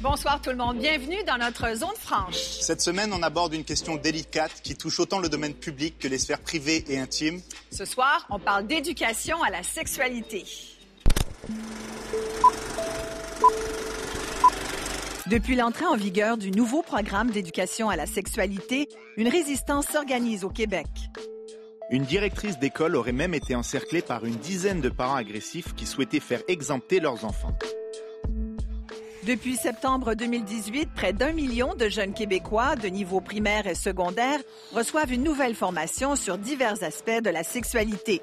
Bonsoir tout le monde, bienvenue dans notre zone franche. Cette semaine, on aborde une question délicate qui touche autant le domaine public que les sphères privées et intimes. Ce soir, on parle d'éducation à la sexualité. Depuis l'entrée en vigueur du nouveau programme d'éducation à la sexualité, une résistance s'organise au Québec. Une directrice d'école aurait même été encerclée par une dizaine de parents agressifs qui souhaitaient faire exempter leurs enfants. Depuis septembre 2018, près d'un million de jeunes Québécois de niveau primaire et secondaire reçoivent une nouvelle formation sur divers aspects de la sexualité.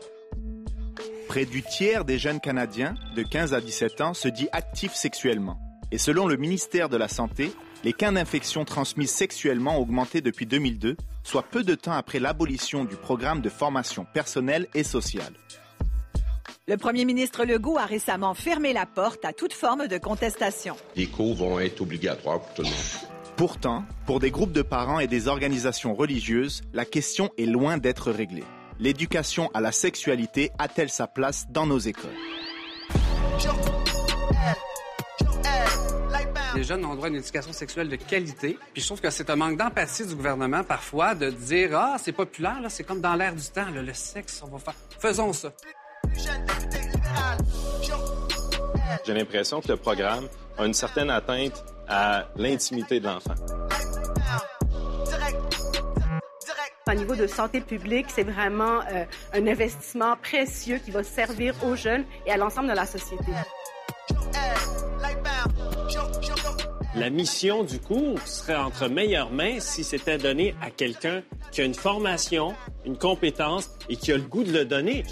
Près du tiers des jeunes Canadiens de 15 à 17 ans se dit actifs sexuellement. Et selon le ministère de la Santé, les cas d'infection transmises sexuellement ont augmenté depuis 2002, soit peu de temps après l'abolition du programme de formation personnelle et sociale. Le premier ministre Legault a récemment fermé la porte à toute forme de contestation. Les cours vont être obligatoires pour tout le monde. Pourtant, pour des groupes de parents et des organisations religieuses, la question est loin d'être réglée. L'éducation à la sexualité a-t-elle sa place dans nos écoles? Les jeunes ont droit à une éducation sexuelle de qualité. Puis je trouve que c'est un manque d'empathie du gouvernement parfois de dire ah c'est populaire là, c'est comme dans l'air du temps là, le sexe, on va faire, faisons ça. J'ai l'impression que le programme a une certaine atteinte à l'intimité de l'enfant. Au niveau de santé publique, c'est vraiment euh, un investissement précieux qui va servir aux jeunes et à l'ensemble de la société. La mission du cours serait entre meilleures mains si c'était donné à quelqu'un qui a une formation, une compétence et qui a le goût de le donner.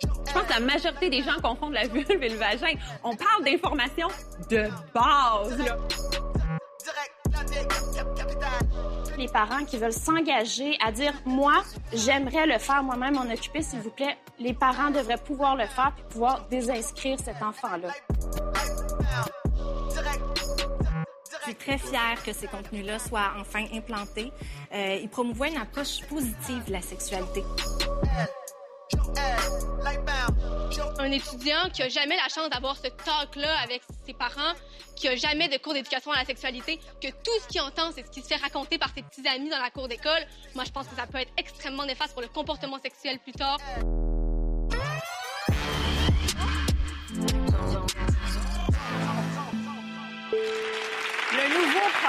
Je pense que la majorité des gens confondent la vulve et le vagin. On parle d'informations de base. Là. Les parents qui veulent s'engager à dire moi, j'aimerais le faire moi-même, m'en occuper, s'il vous plaît. Les parents devraient pouvoir le faire puis pouvoir désinscrire cet enfant-là. Je suis très fière que ces contenus-là soient enfin implantés. Euh, ils promouvoient une approche positive de la sexualité. Un étudiant qui a jamais la chance d'avoir ce talk-là avec ses parents, qui a jamais de cours d'éducation à la sexualité, que tout ce qu'il entend, c'est ce qui se fait raconter par ses petits amis dans la cour d'école, moi, je pense que ça peut être extrêmement néfaste pour le comportement sexuel plus tard.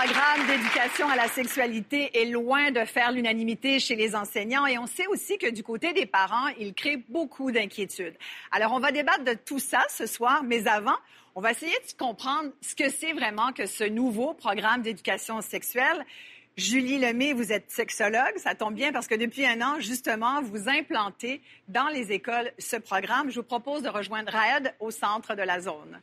Programme d'éducation à la sexualité est loin de faire l'unanimité chez les enseignants et on sait aussi que du côté des parents, il crée beaucoup d'inquiétudes. Alors, on va débattre de tout ça ce soir, mais avant, on va essayer de comprendre ce que c'est vraiment que ce nouveau programme d'éducation sexuelle. Julie Lemay, vous êtes sexologue. Ça tombe bien parce que depuis un an, justement, vous implantez dans les écoles ce programme. Je vous propose de rejoindre Raed au centre de la zone.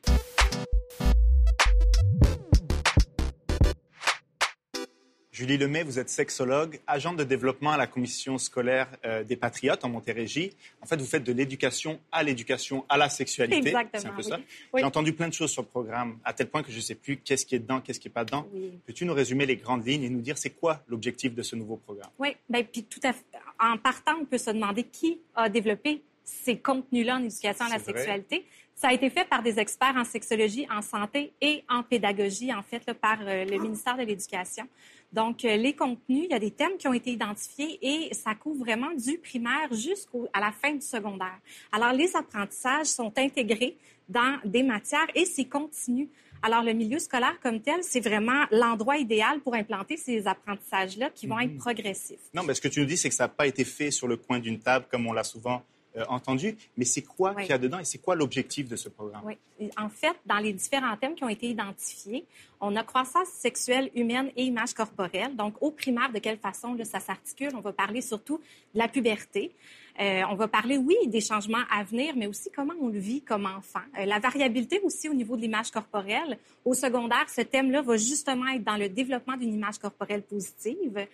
Julie Lemay, vous êtes sexologue, agente de développement à la commission scolaire euh, des Patriotes en Montérégie. En fait, vous faites de l'éducation à l'éducation à la sexualité. Exactement, C'est un peu oui. ça. Oui. J'ai entendu plein de choses sur le programme, à tel point que je ne sais plus qu'est-ce qui est dedans, qu'est-ce qui n'est pas dedans. Peux-tu nous résumer les grandes lignes et nous dire c'est quoi l'objectif de ce nouveau programme? Oui, bien, puis tout à fait. En partant, on peut se demander qui a développé ces contenus-là en éducation à la vrai. sexualité. Ça a été fait par des experts en sexologie, en santé et en pédagogie, en fait, là, par euh, le ministère de l'Éducation. Donc, euh, les contenus, il y a des thèmes qui ont été identifiés et ça couvre vraiment du primaire jusqu'à la fin du secondaire. Alors, les apprentissages sont intégrés dans des matières et c'est continu. Alors, le milieu scolaire comme tel, c'est vraiment l'endroit idéal pour implanter ces apprentissages-là qui vont être progressifs. Non, mais ce que tu nous dis, c'est que ça n'a pas été fait sur le coin d'une table comme on l'a souvent euh, entendu. Mais c'est quoi qu'il y a dedans et c'est quoi l'objectif de ce programme? Oui. En fait, dans les différents thèmes qui ont été identifiés, on a croissance sexuelle humaine et image corporelle. Donc, au primaire, de quelle façon là, ça s'articule? On va parler surtout de la puberté. Euh, on va parler, oui, des changements à venir, mais aussi comment on le vit comme enfant. Euh, la variabilité aussi au niveau de l'image corporelle. Au secondaire, ce thème-là va justement être dans le développement d'une image corporelle positive.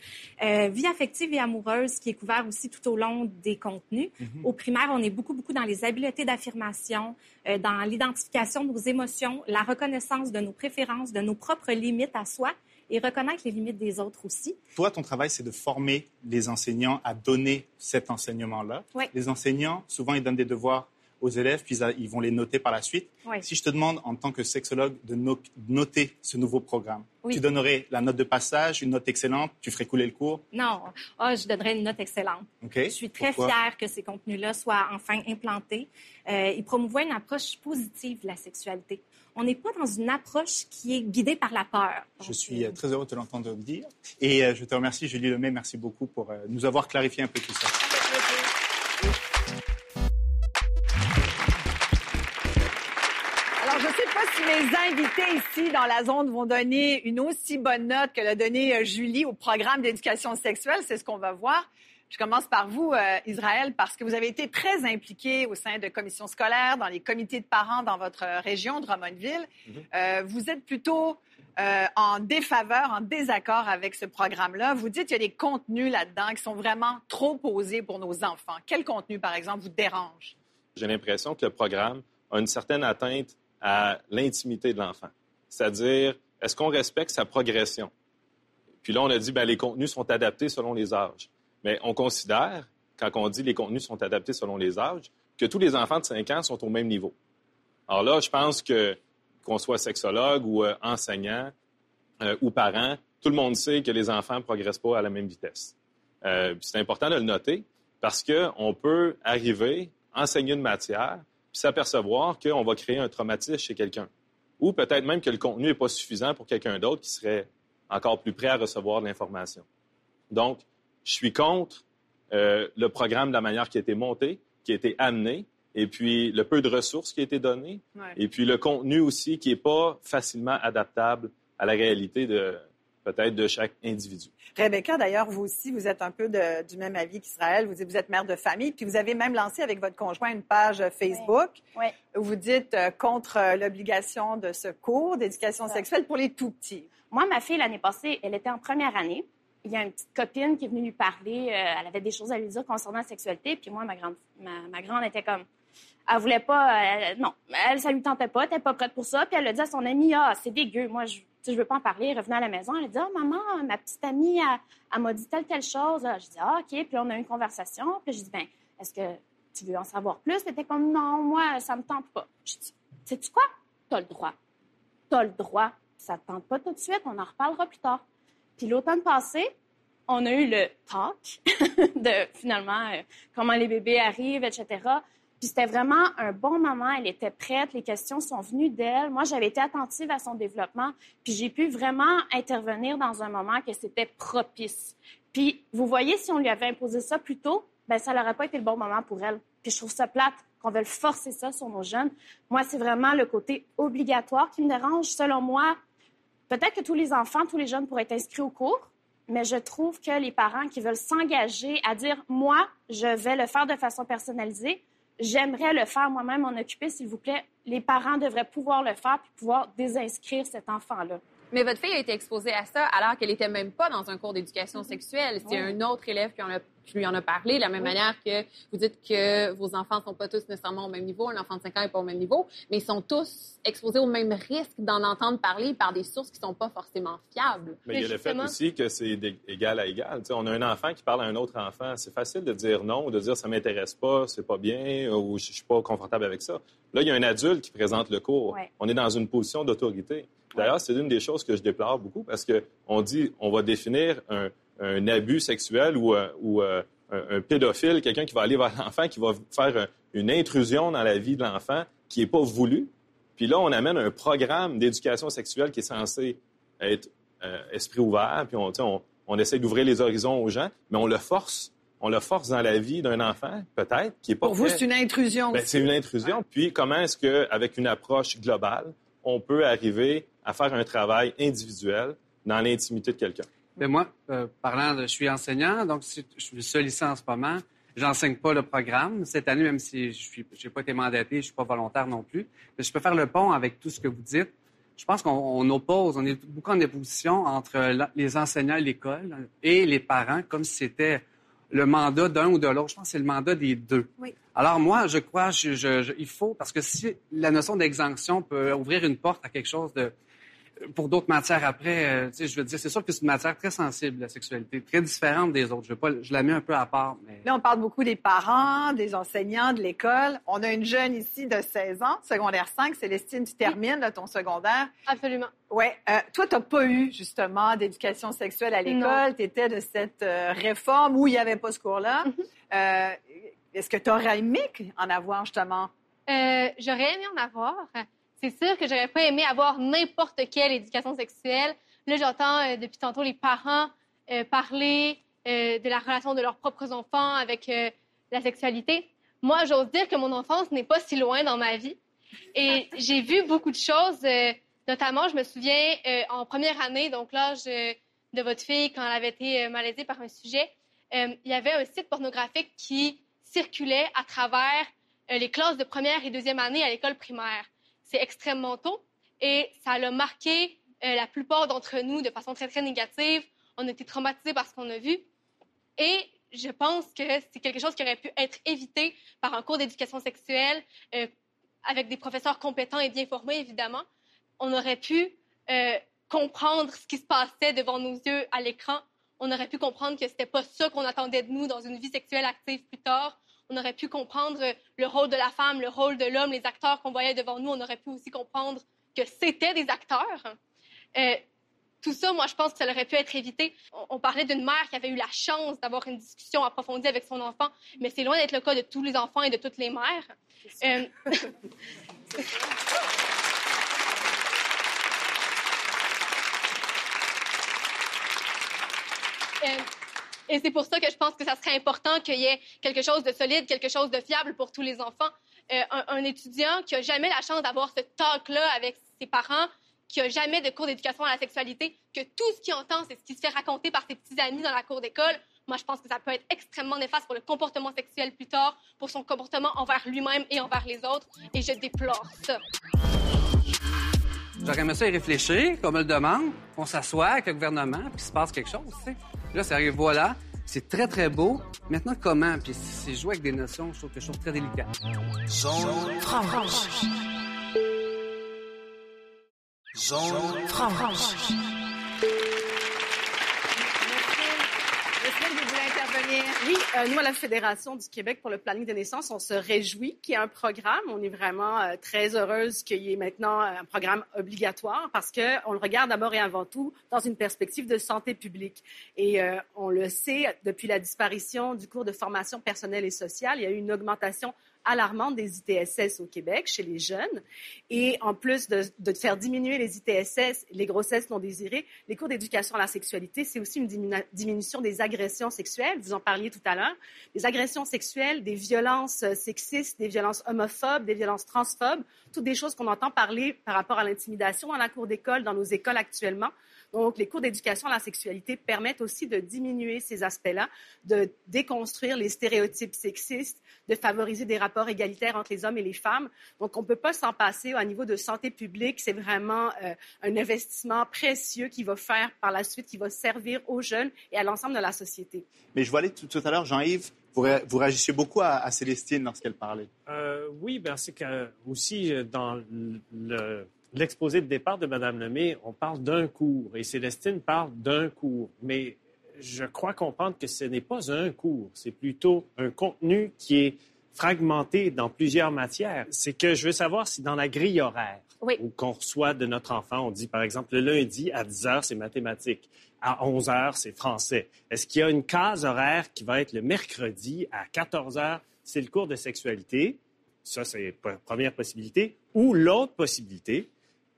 Euh, vie affective et amoureuse, qui est couvert aussi tout au long des contenus. Mhm. Au primaire, on est beaucoup, beaucoup dans les habiletés d'affirmation, dans l'identification de nos émotions, la reconnaissance de nos préférences, de nos propres limites à soi et reconnaître les limites des autres aussi. Toi, ton travail, c'est de former les enseignants à donner cet enseignement-là. Oui. Les enseignants, souvent, ils donnent des devoirs aux élèves, puis ils vont les noter par la suite. Oui. Si je te demande, en tant que sexologue, de no- noter ce nouveau programme, Oui. tu donnerais la note de passage, une note excellente, tu ferais couler le cours? Non, ah, je donnerais une note excellente. OK? Je suis très Pourquoi? fière que ces contenus-là soient enfin implantés. Euh, ils promouvoient une approche positive de la sexualité. On n'est pas dans une approche qui est guidée par la peur. Je suis euh, très heureux de te l'entendre dire. Et euh, je te remercie, Julie Lemay. Merci beaucoup pour euh, nous avoir clarifié un peu tout ça. Invités ici dans la zone vont donner une aussi bonne note que l'a donnée euh, Julie au programme d'éducation sexuelle. C'est ce qu'on va voir. Je commence par vous, euh, Israël, parce que vous avez été très impliqué au sein de commissions scolaires, dans les comités de parents dans votre euh, région, Drummondville. Euh, vous êtes plutôt euh, en défaveur, en désaccord avec ce programme-là. Vous dites qu'il y a des contenus là-dedans qui sont vraiment trop posés pour nos enfants. Quel contenu, par exemple, vous dérange? J'ai l'impression que le programme a une certaine atteinte à l'intimité de l'enfant. C'est-à-dire, est-ce qu'on respecte sa progression? Puis là, on a dit, ben, les contenus sont adaptés selon les âges. Mais on considère, quand on dit les contenus sont adaptés selon les âges, que tous les enfants de 5 ans sont au même niveau. Alors là, je pense que qu'on soit sexologue ou euh, enseignant euh, ou parent, tout le monde sait que les enfants ne progressent pas à la même vitesse. Euh, c'est important de le noter parce qu'on peut arriver, enseigner une matière, puis s'apercevoir qu'on va créer un traumatisme chez quelqu'un. Ou peut-être même que le contenu n'est pas suffisant pour quelqu'un d'autre qui serait encore plus prêt à recevoir de l'information. Donc, je suis contre euh, le programme de la manière qui a été monté, qui a été amené, et puis le peu de ressources qui a été donné, Ouais. et puis le contenu aussi qui n'est pas facilement adaptable à la réalité de peut-être de chaque individu. Rebecca, d'ailleurs, vous aussi, vous êtes un peu de- du même avis qu'Israël. Vous, dites- vous êtes mère de famille, puis vous avez même lancé avec votre conjoint une page Facebook Oui. où vous dites euh, contre euh, l'obligation de ce cours d'éducation sexuelle pour les tout petits. Moi, ma fille, l'année passée, elle était en première année. Il y a une petite copine qui est venue lui parler. euh, elle avait des choses à lui dire concernant la sexualité. Puis moi, ma grande, ma, ma grande était comme. Elle voulait pas. elle- non, elle, ça lui tentait pas. Elle était pas prête pour ça. Puis elle a dit à son amie Ah, c'est dégueu. Moi, je, je veux pas en parler. Elle revenue à la maison. Elle dit Ah, maman, ma petite amie, elle, m'a dit telle, telle chose. Je dis Ah, OK. Puis on a eu une conversation. Puis je dis Ben, est-ce que tu veux en savoir plus? Elle était comme Non, moi, ça me tente pas. Je dis Sais-tu quoi? T'as le droit t'as le droit. Ça ne te tente pas tout de suite, on en reparlera plus tard. Puis l'automne passé, on a eu le talk de finalement euh, comment les bébés arrivent, etc. Puis c'était vraiment un bon moment. Elle était prête, les questions sont venues d'elle. Moi, j'avais été attentive à son développement, puis j'ai pu vraiment intervenir dans un moment que c'était propice. Puis vous voyez, si on lui avait imposé ça plus tôt, ben ça n'aurait pas été le bon moment pour elle. Puis je trouve ça plate qu'on veuille forcer ça sur nos jeunes. Moi, c'est vraiment le côté obligatoire qui me dérange. Selon moi, peut-être que tous les enfants, tous les jeunes pourraient être inscrits au cours, mais je trouve que les parents qui veulent s'engager à dire, moi, je vais le faire de façon personnalisée, j'aimerais le faire moi-même, m'en occuper, s'il vous plaît, les parents devraient pouvoir le faire puis pouvoir désinscrire cet enfant-là. Mais votre fille a été exposée à ça alors qu'elle n'était même pas dans un cours d'éducation sexuelle. C'est Oui. un autre élève qui, en a- qui lui en a parlé, de la même Oui. manière que vous dites que vos enfants ne sont pas tous nécessairement au même niveau, un enfant de 5 ans n'est pas au même niveau, mais ils sont tous exposés au même risque d'en entendre parler par des sources qui ne sont pas forcément fiables. Mais il y a le fait aussi que c'est d'égal à égal. Tu on a un enfant qui parle à un autre enfant. C'est facile de dire non ou de dire ça m'intéresse pas, c'est pas bien ou je suis pas confortable avec ça. Là, il y a un adulte qui présente le cours. Ouais. On est dans une position d'autorité. D'ailleurs, c'est une des choses que je déplore beaucoup parce que on dit on va définir un, un abus sexuel ou, euh, ou euh, un, un pédophile, quelqu'un qui va aller vers l'enfant, qui va faire un- une intrusion dans la vie de l'enfant qui n'est pas voulue. Puis là, on amène un programme d'éducation sexuelle qui est censé être euh, esprit ouvert, puis on, on, on essaie d'ouvrir les horizons aux gens, mais on le force. On le force dans la vie d'un enfant, peut-être, qui est pas Pour vous, c'est une intrusion. Ben, c'est une intrusion. Puis comment est-ce qu'avec une approche globale, on peut arriver à faire un travail individuel dans l'intimité de quelqu'un? Ben moi, euh, parlant de, je suis enseignant, donc je suis seul ici en ce moment. J'enseigne pas le programme cette année, même si je suis, j'ai pas été mandaté, je suis pas volontaire non plus. Mais je peux faire le pont avec tout ce que vous dites. Je pense qu'on on oppose, on est beaucoup en opposition entre la- les enseignants à l'école et les parents, comme si c'était le mandat d'un ou de l'autre. Je pense que c'est le mandat des deux. Oui. Alors moi, je crois, je, je- je- il faut, parce que si la notion d'exemption peut ouvrir une porte à quelque chose de pour d'autres matières après, euh, tu sais, je veux dire, c'est sûr que c'est une matière très sensible, la sexualité, très différente des autres. Je, veux pas, je la mets un peu à part. Mais... Là, on parle beaucoup des parents, des enseignants, de l'école. On a une jeune ici de 16 ans, secondaire 5. Célestine, tu termines là, ton secondaire. Absolument. Oui. Euh, toi, tu n'as pas eu, justement, d'éducation sexuelle à l'école. Tu étais de cette euh, réforme où il n'y avait pas ce cours-là. Euh, Est-ce que tu aurais aimé en avoir, justement? Euh, j'aurais aimé en avoir. C'est sûr que j'aurais pas aimé avoir n'importe quelle éducation sexuelle. Là, j'entends euh, depuis tantôt les parents euh, parler euh, de la relation de leurs propres enfants avec la sexualité. Moi, j'ose dire que mon enfance n'est pas si loin dans ma vie. Et j'ai vu beaucoup de choses, notamment, je me souviens, en première année, donc l'âge de votre fille, quand elle avait été malaisée par un sujet, il y avait un site pornographique qui circulait à travers les classes de première et deuxième année à l'école primaire. C'est extrêmement tôt et ça l'a marqué euh, la plupart d'entre nous de façon très, très négative. On a été traumatisés par ce qu'on a vu. Et je pense que c'est quelque chose qui aurait pu être évité par un cours d'éducation sexuelle euh, avec des professeurs compétents et bien formés, évidemment. On aurait pu euh, comprendre ce qui se passait devant nos yeux à l'écran. On aurait pu comprendre que c'était pas ça qu'on attendait de nous dans une vie sexuelle active plus tard. On aurait pu comprendre le rôle de la femme, le rôle de l'homme, les acteurs qu'on voyait devant nous. On aurait pu aussi comprendre que c'était des acteurs. Euh, tout ça, moi, je pense que ça aurait pu être évité. On, on parlait d'une mère qui avait eu la chance d'avoir une discussion approfondie avec son enfant, mais c'est loin d'être le cas de tous les enfants et de toutes les mères. Euh, Euh, et c'est pour ça que je pense que ça serait important qu'il y ait quelque chose de solide, quelque chose de fiable pour tous les enfants. Euh, un, étudiant qui a jamais la chance d'avoir ce talk-là avec ses parents, qui a jamais de cours d'éducation à la sexualité, que tout ce qu'il entend, c'est ce qui se fait raconter par ses petits amis dans la cour d'école. Moi, je pense que ça peut être extrêmement néfaste pour le comportement sexuel plus tard, pour son comportement envers lui-même et envers les autres. Et je déplore ça. J'aurais aimé ça y réfléchir, qu'on me le demande, qu'on s'assoie avec le gouvernement, puis qu'il se passe quelque chose, tu sais. Là, ça arrive, voilà. C'est très, très beau. Maintenant, comment? Puis c'est jouer avec des notions, je trouve que je très délicat. Zone franche. Zone franche. Oui, euh, nous, à la Fédération du Québec pour le planning de naissance, on se réjouit qu'il y ait un programme. On est vraiment euh, très heureuse qu'il y ait maintenant un programme obligatoire parce qu'on le regarde d'abord et avant tout dans une perspective de santé publique. Et euh, on le sait, depuis la disparition du cours de formation personnelle et sociale, il y a eu une augmentation alarmante des ITSS au Québec chez les jeunes. Et en plus de, faire diminuer les ITSS, les grossesses non désirées, les cours d'éducation à la sexualité, c'est aussi une diminu- diminution des agressions sexuelles. Vous en parliez tout à l'heure. Des agressions sexuelles, des violences euh, sexistes, des violences homophobes, des violences transphobes, toutes des choses qu'on entend parler par rapport à l'intimidation dans la cour d'école, dans nos écoles actuellement. Donc, les cours d'éducation à la sexualité permettent aussi de diminuer ces aspects-là, de déconstruire les stéréotypes sexistes, de favoriser des rapports égalitaires entre les hommes et les femmes. Donc, on ne peut pas s'en passer au niveau de santé publique. C'est vraiment euh, un investissement précieux qui va faire par la suite, qui va servir aux jeunes et à l'ensemble de la société. Mais je voyais tout, tout à l'heure, Jean-Yves, vous, ré- vous réagissiez beaucoup à, à Célestine lorsqu'elle parlait. Euh, oui, ben c'est que aussi euh, dans le- l'exposé de départ de Mme Lemay, on parle d'un cours et Célestine parle d'un cours. Mais je crois comprendre que ce n'est pas un cours, c'est plutôt un contenu qui est fragmenté dans plusieurs matières. C'est que je veux savoir si dans la grille horaire Oui. ou qu'on reçoit de notre enfant, on dit par exemple le lundi à 10 heures, c'est mathématiques. À 11 heures, c'est français. Est-ce qu'il y a une case horaire qui va être le mercredi à 14 heures, c'est le cours de sexualité? Ça, c'est la première possibilité. Ou l'autre possibilité,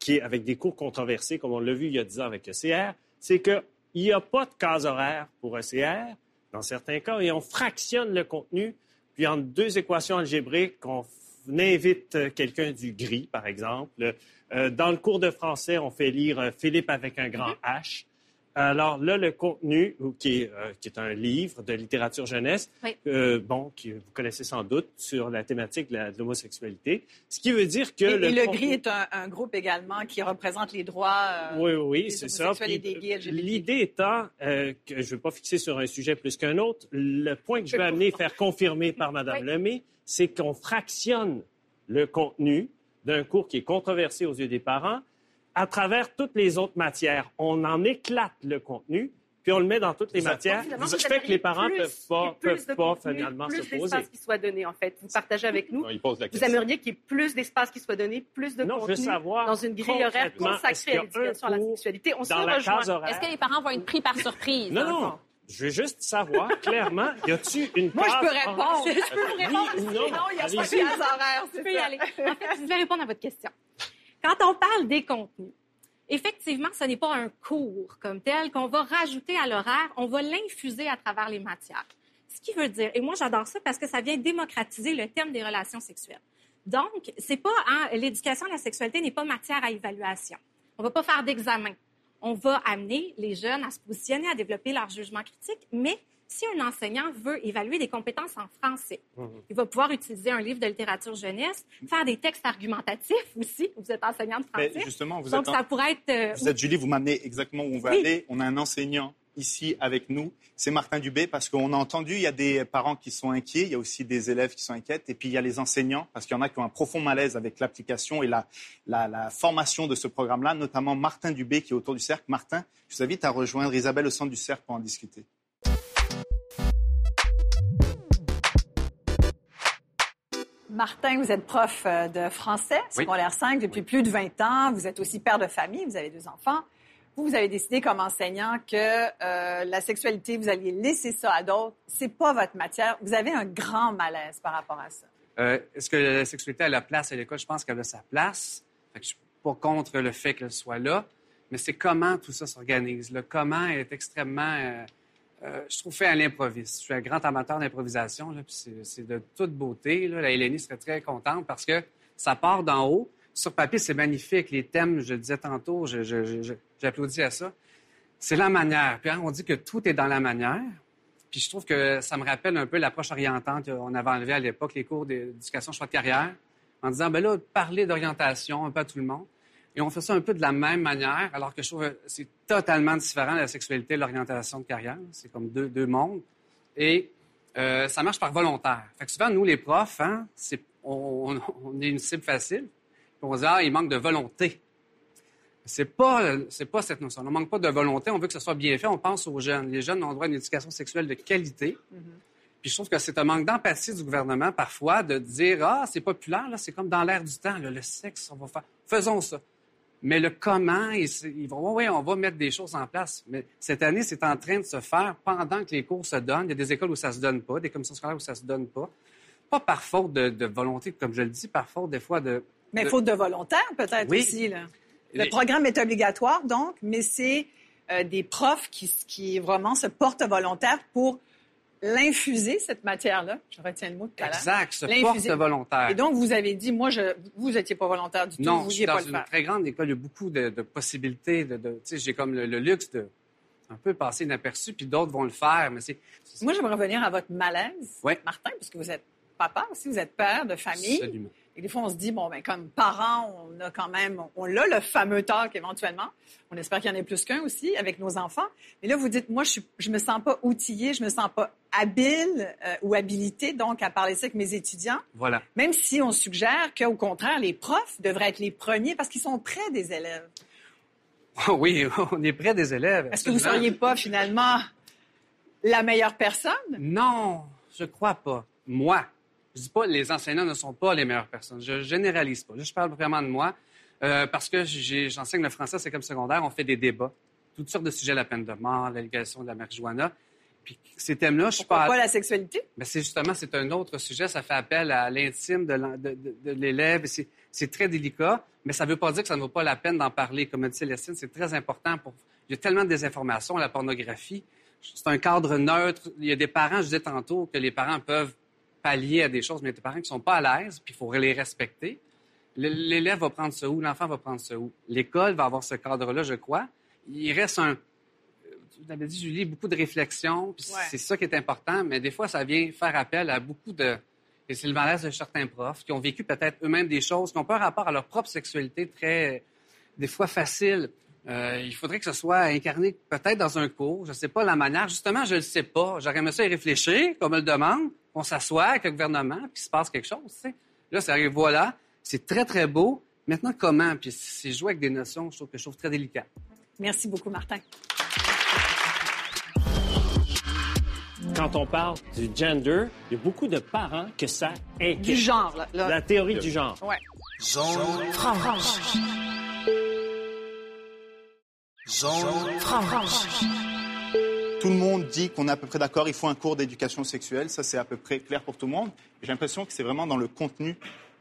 qui est avec des cours controversés, comme on l'a vu il y a 10 ans avec ECR, c'est qu'il n'y a pas de case horaire pour ECR, dans certains cas, et on fractionne le contenu, puis en deux équations algébriques, on invite euh, quelqu'un du gris, par exemple. Euh, dans le cours de français, on fait lire euh, Philippe avec un grand H. Alors là, le contenu, ou qui est, euh, qui est un livre de littérature jeunesse, Oui. euh, bon, que vous connaissez sans doute, sur la thématique de l'homosexualité. Ce qui veut dire que... Et, et le contenu- GRI est un, un groupe également qui représente les droits euh, oui, oui, des c'est ça. et. L'idée étant euh, que je ne veux pas fixer sur un sujet plus qu'un autre, le point que je veux amener, faire confirmer par Mme Lemay, c'est qu'on fractionne le contenu d'un cours qui est controversé aux yeux des parents à travers toutes les autres matières. On en éclate le contenu, puis on le met dans toutes les matières, ce vous qui fait que les parents ne peuvent pas, peuvent de pas contenu, finalement plus se poser. d'espace qui soit donné, en fait. Vous partagez avec nous. Non, il pose la Vous aimeriez qu'il y ait plus d'espace qui soit donné, plus de Non, je veux contenu savoir dans une grille horaire consacrée à a l'éducation à la sexualité. On se dans la rejoint. case horaire? Est-ce que les parents vont être pris par surprise? Non, non. Je veux juste savoir clairement, y a-tu une Moi, je peux répondre. Je peux répondre. non? Non, il n'y a pas de horaire, Je peux y aller. En fait, je vais répondre à votre question. Quand on parle des contenus, effectivement, ce n'est pas un cours comme tel qu'on va rajouter à l'horaire, on va l'infuser à travers les matières. Ce qui veut dire, et moi j'adore ça parce que ça vient démocratiser le thème des relations sexuelles. Donc, c'est pas hein, l'éducation à la sexualité n'est pas matière à évaluation. On va pas faire d'examen. On va amener les jeunes à se positionner, à développer leur jugement critique, mais si un enseignant veut évaluer des compétences en français, il va pouvoir utiliser un livre de littérature jeunesse, faire des textes argumentatifs aussi. Vous êtes enseignante de Mais français. justement, vous Donc, êtes, ça pourrait être... euh, vous êtes Julie, vous m'amenez exactement où on veut Oui. aller. On a un enseignant ici avec nous, c'est Martin Dubé, parce qu'on a entendu, il y a des parents qui sont inquiets, il y a aussi des élèves qui sont inquiets, et puis il y a les enseignants, parce qu'il y en a qui ont un profond malaise avec l'application et la, la, la formation de ce programme-là, notamment Martin Dubé qui est autour du cercle. Martin, je vous invite à rejoindre Isabelle au centre du cercle pour en discuter. Martin, vous êtes prof euh, de français, Oui. secondaire 5, depuis plus de 20 ans. Vous êtes aussi père de famille, vous avez deux enfants. Vous, vous avez décidé comme enseignant que euh, la sexualité, vous alliez laisser ça à d'autres. C'est pas votre matière. Vous avez un grand malaise par rapport à ça. Euh, Est-ce que la sexualité a la place à l'école? Je pense qu'elle a sa place. Fait que je suis pas contre le fait qu'elle soit là, mais c'est comment tout ça s'organise? Le comment est extrêmement, euh, euh, je trouve, fait à l'improviste. Je suis un grand amateur d'improvisation, c'est- de toute beauté. Là. La Hélénie serait très contente parce que ça part d'en haut. Sur papier, c'est magnifique. Les thèmes, je le disais tantôt, j'applaudis à ça. C'est la manière. Puis hein, on dit que tout est dans la manière. Puis je trouve que ça me rappelle un peu l'approche orientante qu'on avait enlevée à l'époque, les cours d'éducation choix de carrière, en disant, ben là, parler d'orientation un peu à tout le monde. Et on fait ça un peu de la même manière, alors que je trouve que c'est totalement différent la sexualité et l'orientation de carrière. C'est comme deux, deux mondes. Et euh, ça marche par volontaire. Fait que souvent, nous, les profs, hein, on, est une cible facile. On se dit, ah, il manque de volonté. C'est pas, c'est pas cette notion. On manque pas de volonté. On veut que ce soit bien fait. On pense aux jeunes. Les jeunes ont droit à une éducation sexuelle de qualité. Puis je trouve que c'est un manque d'empathie du gouvernement parfois de dire ah c'est populaire là, c'est comme dans l'air du temps là, le sexe on va faire faisons ça. Mais le comment ils, ils vont oui on va mettre des choses en place. Mais cette année c'est en train de se faire pendant que les cours se donnent. Il y a des écoles où ça se donne pas, des commissions scolaires où ça se donne pas. Pas par faute de, de volonté comme je le dis, par faute des fois de. Mais de- faute de volontaire, peut-être Oui. aussi. Là. Le programme est obligatoire, donc, mais c'est euh, des profs qui, qui vraiment se portent volontaires pour l'infuser, cette matière-là. Je retiens le mot tout à l'heure. Exact, se porte volontaire. Et donc, vous avez dit, moi, je, vous n'étiez pas volontaire du tout, Non, vous vouliez suis dans pas le une très grande école. Il y a beaucoup de, de possibilités. De, de- tu sais, j'ai comme le, le luxe de un peu passer inaperçu, puis d'autres vont le faire. Mais c'est Moi, j'aimerais revenir à votre malaise. Martin, puisque vous êtes papa aussi, vous êtes père de famille. absolument. Et des fois, on se dit, bon, ben, comme parents, on a quand même, on a le fameux talk éventuellement. On espère qu'il y en ait plus qu'un aussi avec nos enfants. Mais là, vous dites, moi, je, suis, je me sens pas outillée, je me sens pas habile euh, ou habilitée, donc, à parler ça avec mes étudiants. Voilà. Même si on suggère qu'au contraire, les profs devraient être les premiers parce qu'ils sont près des élèves. oui, on est près des élèves. Est-ce que vous absolument. seriez pas finalement la meilleure personne? Non, je crois pas. Moi, je dis pas les enseignants ne sont pas les meilleures personnes. Je généralise pas. Je parle vraiment de moi euh, parce que j'enseigne le français, c'est comme secondaire. On fait des débats, toutes sortes de sujets, la peine de mort, l'allégation de la marijuana. Puis ces thèmes-là, je suis Pourquoi la sexualité? Mais c'est justement, c'est un autre sujet. Ça fait appel à l'intime de, l'élève. C'est, très délicat, mais ça ne veut pas dire que ça ne vaut pas la peine d'en parler. Comme a dit Célestine, c'est très important. Pour... Il y a tellement de désinformation, la pornographie. C'est un cadre neutre. Il y a des parents, je disais tantôt, que les parents peuvent pallier à des choses, mais il y a des parents qui sont pas à l'aise, puis il faut les respecter. L'élève va prendre ce où, l'enfant va prendre ce où? L'école va avoir ce cadre-là, je crois. Il reste un, vous l'avez dit, Julie, beaucoup de réflexion. Ouais. C'est ça qui est important, mais des fois, ça vient faire appel à beaucoup de. Et c'est le malaise de certains profs qui ont vécu peut-être eux-mêmes des choses, qui ont pas un rapport à leur propre sexualité très, des fois facile. Euh, il faudrait que ce soit incarné peut-être dans un cours. Je ne sais pas la manière. Justement, je ne le sais pas. J'aurais aimé ça y réfléchir, comme on le demande, qu'on s'assoie avec le gouvernement, puis qu'il se passe quelque chose. tu sais. Là, ça arrive, voilà. C'est très, très beau, Maintenant, comment? Puis c'est jouer avec des notions, je trouve que je trouve très délicat. Merci beaucoup, Martin. Quand on parle du gender, il y a beaucoup de parents que ça inquiète. Du genre, là. là. La théorie du genre. Ouais. Zone franche. Zone franche. Tout le monde dit qu'on est à peu près d'accord, il faut un cours d'éducation sexuelle, ça c'est à peu près clair pour tout le monde. J'ai l'impression que c'est vraiment dans le contenu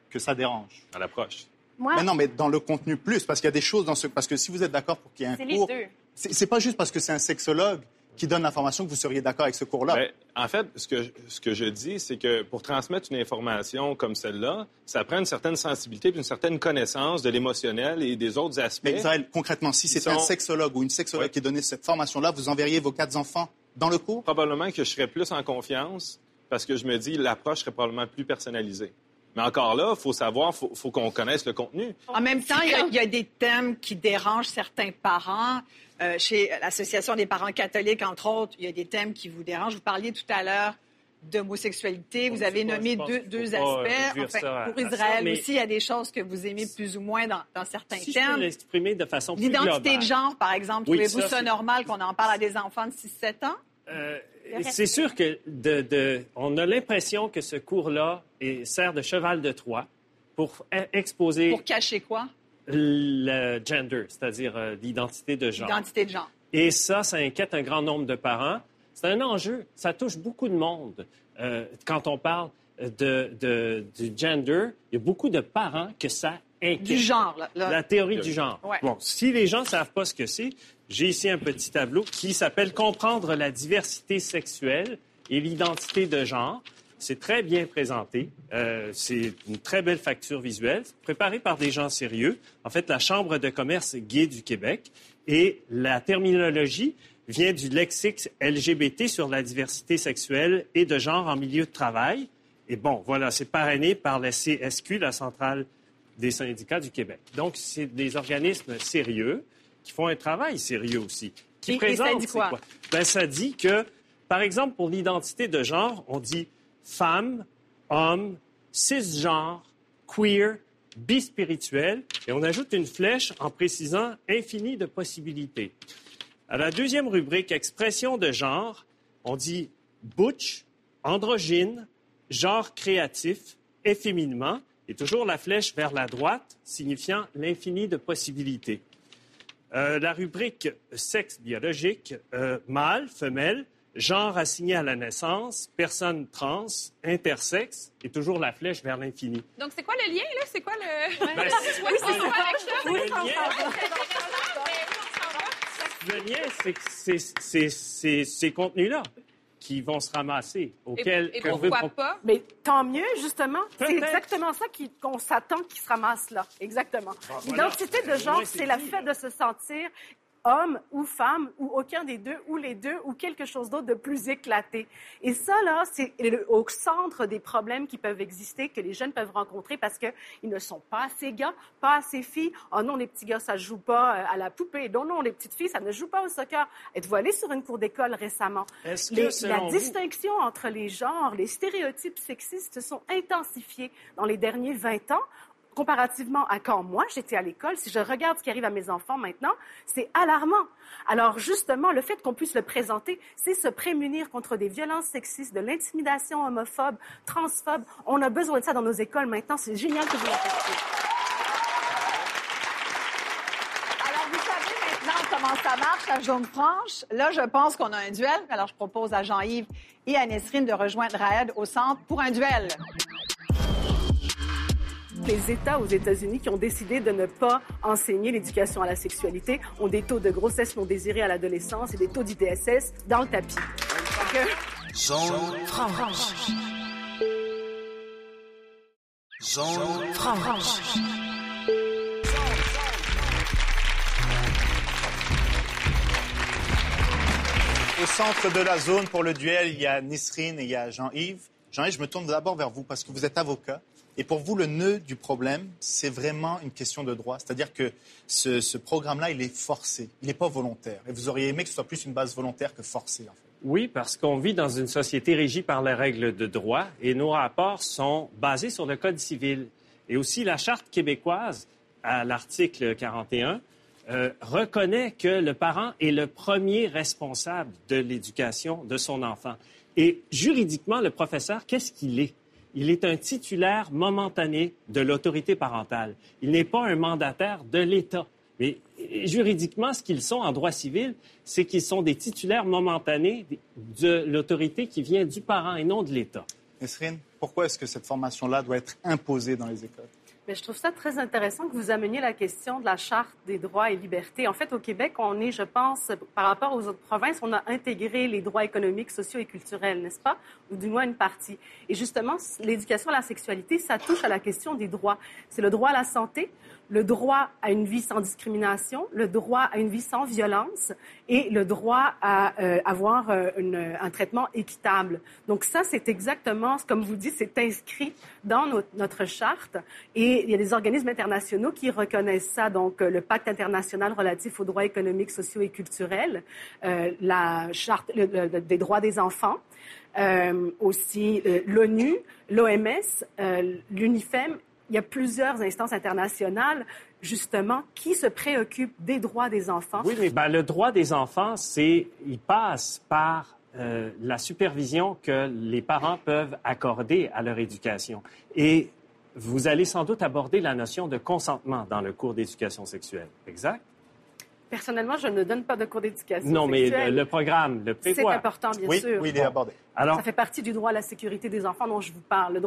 que ça dérange. À l'approche. Moi, Mais non, mais dans le contenu plus, parce qu'il y a des choses dans ce... Parce que si vous êtes d'accord pour qu'il y ait un c'est les cours... deux. C'est c'est pas juste parce que c'est un sexologue qui donne l'information que vous seriez d'accord avec ce cours-là. En fait, ce que, je- ce que je dis, c'est que pour transmettre une information comme celle-là, ça prend une certaine sensibilité puis une certaine connaissance de l'émotionnel et des autres aspects. Mais Israël, concrètement, si c'était un sexologue ou une sexologue Oui. qui donnait cette formation-là, vous enverriez vos quatre enfants dans le cours? Probablement que je serais plus en confiance parce que je me dis l'approche serait probablement plus personnalisée. Mais encore là, il faut savoir, il faut, faut qu'on connaisse le contenu. En même temps, il y, a, il y a des thèmes qui dérangent certains parents. Euh, chez l'Association des parents catholiques, entre autres, il y a des thèmes qui vous dérangent. Vous parliez tout à l'heure d'homosexualité. Vous avez pas, nommé deux, euh, aspects. Enfin, pour ça, Israël aussi, il y a des choses que vous aimez plus ou moins dans, dans certains Si je l'exprimer de façon plus L'identité de genre, par exemple, Oui, trouvez-vous ça, normal qu'on en parle à des enfants de 6-7 ans? Euh, c'est sûr que de, de- on a l'impression que ce cours-là sert de cheval de Troie pour e- exposer Pour cacher quoi? Le gender, c'est-à-dire euh, l'identité de genre. L'identité de genre. Et ça, ça inquiète un grand nombre de parents. C'est un enjeu. Ça touche beaucoup de monde. Euh, quand on parle de, de- du gender, il y a beaucoup de parents que ça inquiète. Du genre, là. là. La théorie du genre. Ouais. Bon, si les gens ne savent pas ce que c'est, j'ai ici un petit tableau qui s'appelle Comprendre la diversité sexuelle et l'identité de genre. C'est très bien présenté. Euh, c'est une très belle facture visuelle, préparée par des gens sérieux. En fait, la Chambre de commerce gay du Québec. Et la terminologie vient du lexique LGBT sur la diversité sexuelle et de genre en milieu de travail. Et bon, voilà, c'est parrainé par la CSQ, la Centrale des syndicats du Québec. Donc, c'est des organismes sérieux qui font un travail sérieux aussi. Qui Et- et présentent ça dit quoi? Ben, ça dit que, par exemple, pour l'identité de genre, on dit femme, homme, cisgenre, queer, bispirituel, et on ajoute une flèche en précisant infini de possibilités. À la deuxième rubrique, expression de genre, on dit butch, androgyne, genre créatif, efféminement, et toujours la flèche vers la droite, signifiant l'infini de possibilités. Euh, la rubrique sexe biologique, euh, mâle, femelle, genre assigné à la naissance, personne trans, intersexe, et toujours la flèche vers l'infini. Donc, c'est quoi le lien, là? C'est quoi le. Ben, Ouais, c'est quoi? Le lien, le lien, c'est que c'est- c'est c'est ces contenus-là qui vont se ramasser, auxquels et qu'on veut pourquoi pro- pas? Mais tant mieux, justement. C'est exactement ça qu'on s'attend qui se ramasse là. Exactement. Ah, voilà. L'identité de genre, c'est dit, fait de se sentir homme ou femme ou aucun des deux ou les deux ou quelque chose d'autre de plus éclaté. Et ça, là, c'est au centre des problèmes qui peuvent exister, que les jeunes peuvent rencontrer parce qu'ils ne sont pas assez gars, pas assez filles. Oh non, les petits gars, ça joue pas euh, à la poupée. Non, non, les petites filles, ça ne joue pas au soccer. Êtes-vous allé sur une cour d'école récemment? Est-ce que, Les- la vous- distinction entre les genres, les stéréotypes sexistes se sont intensifiés dans les derniers 20 ans. Comparativement à quand moi j'étais à l'école, si je regarde ce qui arrive à mes enfants maintenant, c'est alarmant. Alors justement, le fait qu'on puisse le présenter, c'est se prémunir contre des violences sexistes, de l'intimidation homophobe, transphobe. On a besoin de ça dans nos écoles maintenant. C'est génial que vous l'apportiez. Alors, vous savez maintenant comment ça marche, la zone franche? Là, je pense qu'on a un duel. Alors, je propose à Jean-Yves et à Nesrine de rejoindre Raed au centre pour un duel. Les États aux États-Unis qui ont décidé de ne pas enseigner l'éducation à la sexualité ont des taux de grossesse non désirée à l'adolescence et des taux d'IDSS dans le tapis. Que- Zone franche. Zone franche. Au centre de la zone pour le duel, il y a Nisrine et il y a Jean-Yves. Jean-Yves, je me tourne d'abord vers vous parce que vous êtes avocat. Et pour vous, le nœud du problème, c'est vraiment une question de droit. C'est-à-dire que ce, programme-là, il est forcé, il n'est pas volontaire. Et vous auriez aimé que ce soit plus une base volontaire que forcée, en fait. Oui, parce qu'on vit dans une société régie par les règles de droit et nos rapports sont basés sur le Code civil. Et aussi, la Charte québécoise à l'article 41, euh, reconnaît que le parent est le premier responsable de l'éducation de son enfant. Et juridiquement, le professeur, qu'est-ce qu'il est? Il est un titulaire momentané de l'autorité parentale. Il n'est pas un mandataire de l'État. Mais euh, juridiquement, ce qu'ils sont en droit civil, c'est qu'ils sont des titulaires momentanés de l'autorité qui vient du parent et non de l'État. Nesrine, pourquoi est-ce que cette formation-là doit être imposée dans les écoles? Mais je trouve ça très intéressant que vous ameniez la question de la Charte des droits et libertés. En fait, au Québec, on est, je pense, par rapport aux autres provinces, on a intégré les droits économiques, sociaux et culturels, n'est-ce pas? Ou du moins une partie. Et justement, l'éducation à la sexualité, ça touche à la question des droits. C'est le droit à la santé, le droit à une vie sans discrimination, le droit à une vie sans violence et le droit à euh, avoir euh, une- un traitement équitable. Donc ça, c'est exactement, comme vous dites, c'est inscrit dans notre, charte et il y a des organismes internationaux qui reconnaissent ça. Donc euh, le pacte international relatif aux droits économiques, sociaux et culturels, euh, la charte des droits des enfants, euh, aussi l'ONU, l'OMS, l'UNIFEM. Il y a plusieurs instances internationales, justement, qui se préoccupent des droits des enfants. Oui, mais ben, le droit des enfants, c'est, il passe par euh, la supervision que les parents peuvent accorder à leur éducation. Et vous allez sans doute aborder la notion de consentement dans le cours d'éducation sexuelle. Exact? Personnellement, je ne donne pas de cours d'éducation Non, mais le, le programme le C'est prévoit. important, bien Oui, sûr. oui, il est abordé. Ça fait partie du droit à la sécurité des enfants dont je vous parle.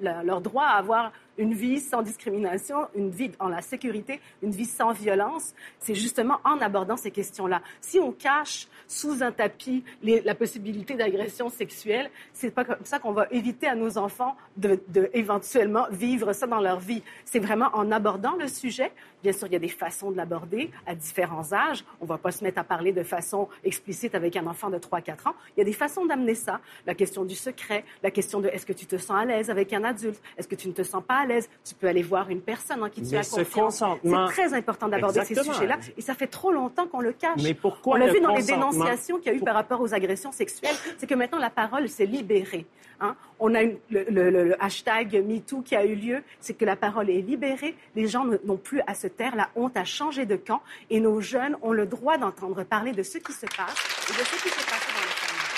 Leur droit à avoir une vie sans discrimination, une vie en la sécurité, une vie sans violence. C'est justement en abordant ces questions-là. Si on cache sous un tapis la possibilité d'agression sexuelle, c'est pas comme ça qu'on va éviter à nos enfants de, de éventuellement vivre ça dans leur vie. C'est vraiment en abordant le sujet. Bien sûr, il y a des façons de l'aborder à différents âges. On va pas se mettre à parler de façon explicite avec un enfant de 3-4 ans. Il y a des façons d'amener ça. La question du secret, la question de est-ce que tu te sens à l'aise avec un adulte, est-ce que tu ne te sens pas à l'aise? Tu peux aller voir une personne en qui tu Mais as ce confiance. consentement- C'est très important d'aborder ces sujets-là. Et ça fait trop longtemps qu'on le cache. Mais pourquoi On l'a vu dans les dénonciations qu'il y a eu par rapport aux agressions sexuelles. C'est que maintenant, la parole s'est libérée. hein. On a une- le, le- hashtag MeToo qui a eu lieu. C'est que la parole est libérée. Les gens n'ont plus à se taire. La honte a changé de camp. Et nos jeunes ont le droit d'entendre parler de ce qui se passe et de ce qui s'est passé dans les familles.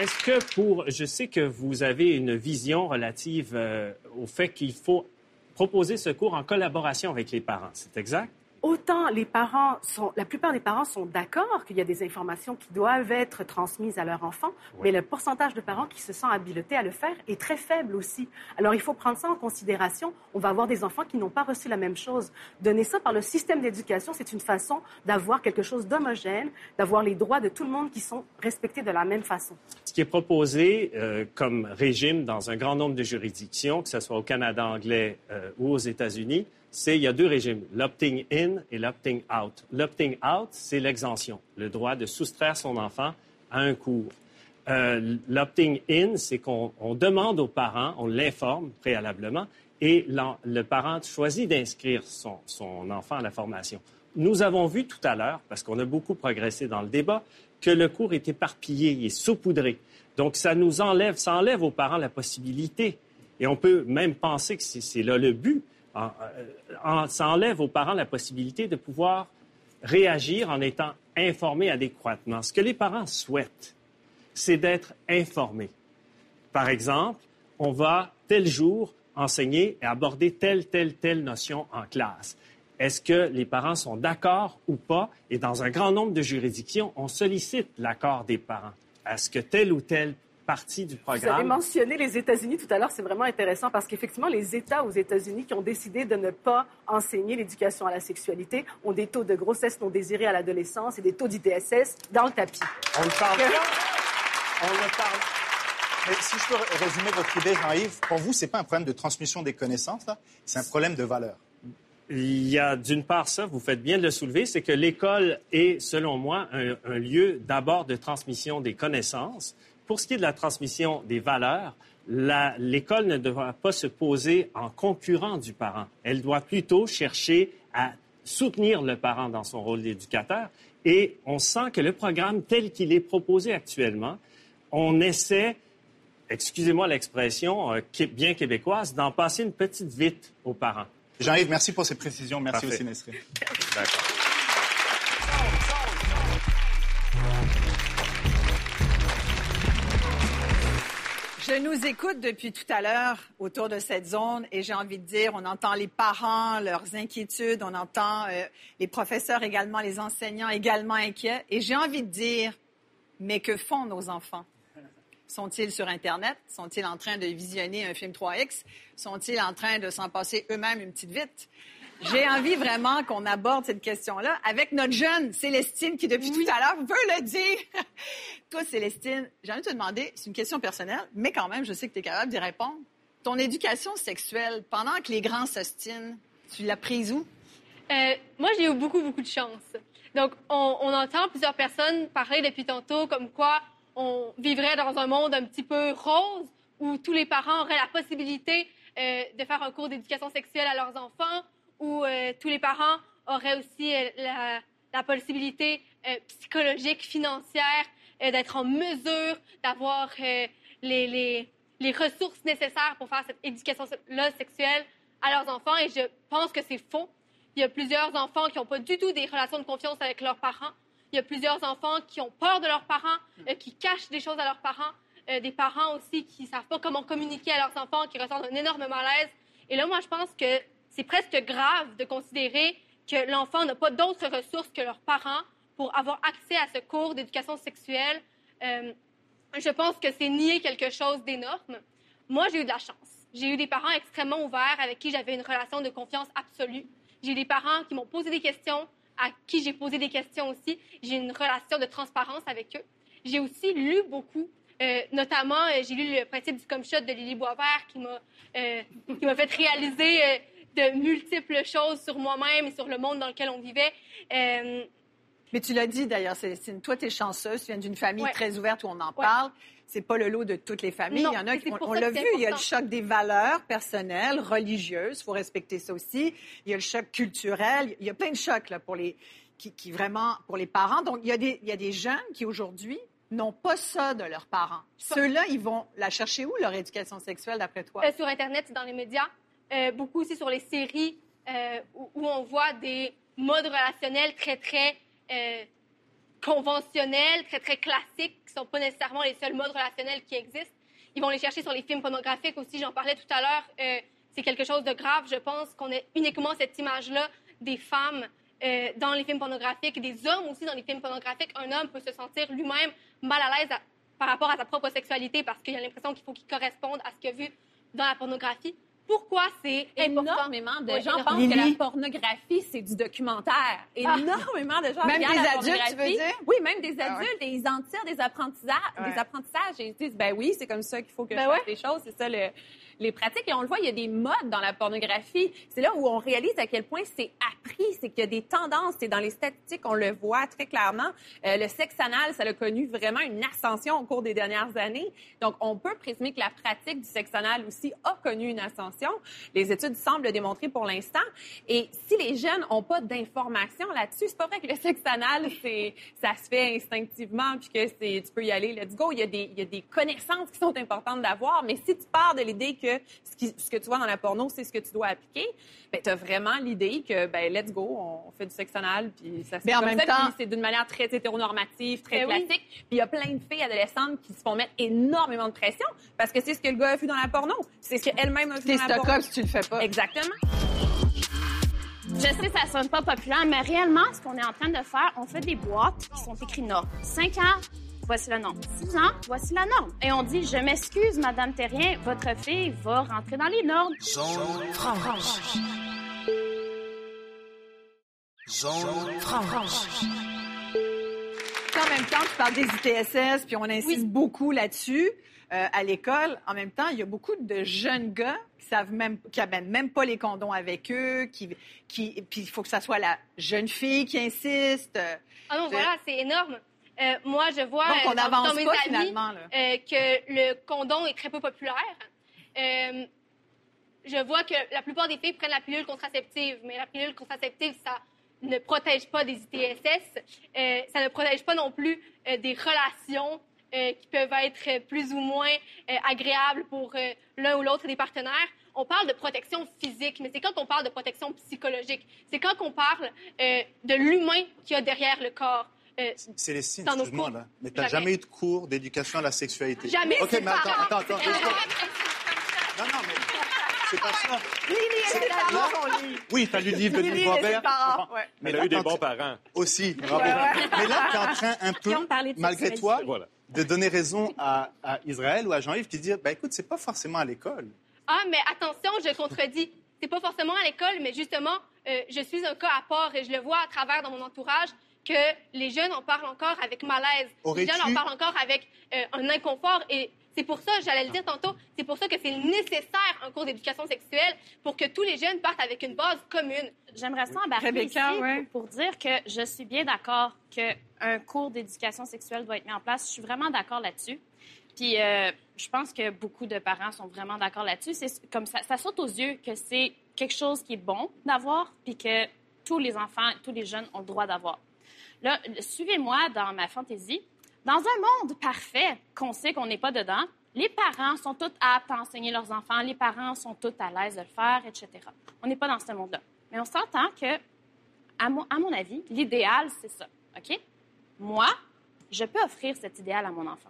Est-ce que pour... Je sais que vous avez une vision relative euh, au fait qu'il faut proposer ce cours en collaboration avec les parents. C'est exact? Autant les parents sont, la plupart des parents sont d'accord qu'il y a des informations qui doivent être transmises à leur enfant, mais le pourcentage de parents qui se sentent habilités à le faire est très faible aussi. Alors il faut prendre ça en considération. On va avoir des enfants qui n'ont pas reçu la même chose. Donner ça par le système d'éducation, c'est une façon d'avoir quelque chose d'homogène, d'avoir les droits de tout le monde qui sont respectés de la même façon. Ce qui est proposé euh, comme régime dans un grand nombre de juridictions, que ce soit au Canada anglais euh, ou aux États-Unis, c'est il y a deux régimes, l'opting in et l'opting out. L'opting out, c'est l'exemption, le droit de soustraire son enfant à un cours. Euh, l'opting in, c'est qu'on on demande aux parents, on l'informe préalablement, et le parent choisit d'inscrire son, son enfant à la formation. Nous avons vu tout à l'heure, parce qu'on a beaucoup progressé dans le débat, que le cours est éparpillé, et saupoudré. Donc, ça nous enlève, ça enlève aux parents la possibilité, et on peut même penser que c'est là le but, euh, ça enlève aux parents la possibilité de pouvoir réagir en étant informés adéquatement. Ce que les parents souhaitent, c'est d'être informés. Par exemple, on va tel jour enseigner et aborder telle, telle, telle notion en classe. Est-ce que les parents sont d'accord ou pas? Et dans un grand nombre de juridictions, on sollicite l'accord des parents. Est-ce que telle ou telle partie du Vous avez mentionné les États-Unis tout à l'heure, c'est vraiment intéressant parce qu'effectivement, les États aux États-Unis qui ont décidé de ne pas enseigner l'éducation à la sexualité ont des taux de grossesse non désirée à l'adolescence et des taux d'ITSS dans le tapis. On le parle. On le parle. Mais si je peux résumer votre idée, Jean-Yves, pour vous, c'est pas un problème de transmission des connaissances, c'est un problème de valeur. Il y a d'une part ça, vous faites bien de le soulever, c'est que l'école est, selon moi, un, un lieu d'abord de transmission des connaissances. Pour ce qui est de la transmission des valeurs, l'école ne devra pas se poser en concurrent du parent. Elle doit plutôt chercher à soutenir le parent dans son rôle d'éducateur. Et on sent que le programme tel qu'il est proposé actuellement, on essaie excusez-moi l'expression euh, bien québécoise, d'en passer une petite vite aux parents. Jean-Yves, merci pour ces précisions. Merci Parfait. aussi. D'accord. Je nous écoute depuis tout à l'heure autour de cette zone et j'ai envie de dire, on entend les parents, leurs inquiétudes, on entend euh, les professeurs également, les enseignants également inquiets. Et j'ai envie de dire, mais que font nos enfants? Sont-ils sur Internet? Sont-ils en train de visionner un film 3X? Sont-ils en train de s'en passer eux-mêmes une petite vite? J'ai envie vraiment qu'on aborde cette question-là avec notre jeune Célestine qui, depuis tout à l'heure, veut le dire. Toi, Célestine, j'ai envie de te demander, c'est une question personnelle, mais quand même, je sais que tu es capable d'y répondre. Ton éducation sexuelle, pendant que les grands s'ostinent, tu l'as prise où? Euh, moi, j'ai eu beaucoup, beaucoup de chance. Donc, on, on entend plusieurs personnes parler depuis tantôt comme quoi on vivrait dans un monde un petit peu rose où tous les parents auraient la possibilité euh, de faire un cours d'éducation sexuelle à leurs enfants, où euh, tous les parents auraient aussi euh, la, la possibilité euh, psychologique, financière, d'être en mesure d'avoir les, les, les ressources nécessaires pour faire cette éducation-là sexuelle à leurs enfants. Et je pense que c'est faux. Il y a plusieurs enfants qui n'ont pas du tout des relations de confiance avec leurs parents. Il y a plusieurs enfants qui ont peur de leurs parents, euh, qui cachent des choses à leurs parents. Euh, des parents aussi qui ne savent pas comment communiquer à leurs enfants, qui ressentent un énorme malaise. Et là, moi, je pense que c'est presque grave de considérer que l'enfant n'a pas d'autres ressources que leurs parents pour avoir accès à ce cours d'éducation sexuelle. Euh, je pense que c'est nier quelque chose d'énorme. Moi, j'ai eu de la chance. J'ai eu des parents extrêmement ouverts avec qui j'avais une relation de confiance absolue. J'ai eu des parents qui m'ont posé des questions, à qui j'ai posé des questions aussi. J'ai une relation de transparence avec eux. J'ai aussi lu beaucoup. Euh, notamment, euh, j'ai lu le principe du comme shot de Lily Boisvert qui m'a euh, fait réaliser de multiples choses sur moi-même et sur le monde dans lequel on vivait. Euh, Mais tu l'as dit d'ailleurs, toi, tu es chanceuse, tu viens d'une famille Ouais. très ouverte où on en Ouais. parle. C'est pas le lot de toutes les familles. Non, il y en a qui, on, on l'a vu, il y a le choc des valeurs personnelles, religieuses, il faut respecter ça aussi. Il y a le choc culturel, il y a plein de chocs là, pour les, qui, qui vraiment, pour les parents. Donc, il y a des, il y a des jeunes qui aujourd'hui n'ont pas ça de leurs parents. Ceux-là, ils vont la chercher où, leur éducation sexuelle, d'après toi? Euh, sur Internet, dans les médias, euh, beaucoup aussi sur les séries euh, où, on voit des modes relationnels très, très euh, conventionnels, très, très classiques, qui ne sont pas nécessairement les seuls modes relationnels qui existent. Ils vont les chercher sur les films pornographiques aussi. J'en parlais tout à l'heure. C'est quelque chose de grave. Je pense qu'on ait uniquement cette image-là des femmes dans les films pornographiques des hommes aussi dans les films pornographiques. Un homme peut se sentir lui-même mal à l'aise par rapport à sa propre sexualité parce qu'il a l'impression qu'il faut qu'il corresponde à ce qu'il a vu dans la pornographie. Pourquoi c'est? Énormément de gens pensent que la pornographie, c'est du documentaire. Énormément de gens Même des la adultes, tu veux dire? Oui, même des Ah ouais. adultes. Et ils en tirent des apprentissages. Ouais. Des apprentissages et ils disent, ben oui, c'est comme ça qu'il faut que Ben je fasse ouais. les choses. C'est ça le- les pratiques. Et on le voit, il y a des modes dans la pornographie. C'est là où on réalise à quel point c'est appris. C'est qu'il y a des tendances. C'est dans les statistiques, on le voit très clairement. Euh, le sexe anal, ça a connu vraiment une ascension au cours des dernières années. Donc, on peut présumer que la pratique du sexe anal aussi a connu une ascension. Les études semblent le démontrer pour l'instant. Et si les jeunes n'ont pas d'informations là-dessus, c'est pas vrai que le sexe anal, c'est, ça se fait instinctivement puis que c'est, tu peux y aller, let's go. Il y a des, il y a des connaissances qui sont importantes d'avoir. Mais si tu pars de l'idée que ce, qui- ce que tu vois dans la porno, c'est ce que tu dois appliquer, ben, tu as vraiment l'idée que, ben, let's go, on fait du sexe anal puis ça se Mais fait en comme même ça, temps- puis c'est d'une manière très hétéronormative, très Ben oui. classique. Puis il y a plein de filles adolescentes qui se font mettre énormément de pression parce que c'est ce que le gars a vu dans la porno. C'est ce qu'elle-même a vu T'es dans la stock porno. up si tu le fais pas. Exactement. Je sais, ça sonne pas populaire, mais réellement, ce qu'on est en train de faire, on fait des boîtes qui sont écrites normes. 5 ans, voici la norme. 6 ans, voici la norme. Et on dit, je m'excuse, Madame Terrien, votre fille va rentrer dans les normes. Zone franche. Zone franche. En même temps, tu parles des ITSS, puis on insiste beaucoup là-dessus euh, à l'école. En même temps, il y a beaucoup de jeunes gars savent même, qui amènent même pas les condoms avec eux, qui, qui, puis il faut que ça soit la jeune fille qui insiste. Ah non, voilà, c'est énorme. Euh, moi, je vois Donc, on euh, dans, n'avance dans mes pas, amis finalement, là. euh, que le condom est très peu populaire. Euh, je vois que la plupart des filles prennent la pilule contraceptive, mais la pilule contraceptive, ça ne protège pas des ITSS. Ça ne protège pas non plus des relations qui peuvent être plus ou moins agréables pour l'un ou l'autre des partenaires. On parle de protection physique, mais c'est quand on parle de protection psychologique. C'est quand on parle euh, de l'humain qu'il y a derrière le corps. Euh, Célestine, dans nos excuse-moi, cours. là, mais t'as Jamais. jamais eu de cours d'éducation à la sexualité. Jamais. OK, C'est mais attends, pas- attends, attends. Non, non, mais c'est pas ça. Oui, t'as lu le livre de ses Robert. ouais. Mais Elle a là, eu des t'es bons parents. Aussi, bravo. Ouais, ouais. Mais là, tu es en train un peu, malgré toi, Voilà. de donner raison à, à Israël ou à Jean-Yves qui dit bah, écoute, c'est pas forcément à l'école. Ah, mais attention, je contredis. C'est pas forcément à l'école, mais justement, euh, je suis un cas à part et je le vois à travers dans mon entourage que les jeunes en parlent encore avec malaise. Les jeunes en parlent encore avec euh, un inconfort et c'est pour ça, j'allais le dire tantôt, c'est pour ça que c'est nécessaire un cours d'éducation sexuelle pour que tous les jeunes partent avec une base commune. J'aimerais ça embarquer Rebecca, ici ouais. pour, pour dire que je suis bien d'accord qu'un cours d'éducation sexuelle doit être mis en place. Je suis vraiment d'accord là-dessus. Puis euh, je pense que beaucoup de parents sont vraiment d'accord là-dessus. Comme ça, saute aux yeux que c'est quelque chose qui est bon d'avoir, puis que tous les enfants, tous les jeunes ont le droit d'avoir. Suivez-moi dans ma fantaisie. Dans un monde parfait, qu'on sait qu'on n'est pas dedans, les parents sont tous aptes à enseigner leurs enfants, les parents sont tous à l'aise de le faire, etc. On n'est pas dans ce monde-là. Mais on s'entend que, à mon, à mon avis, l'idéal, c'est ça. OK? Moi, je peux offrir cet idéal à mon enfant.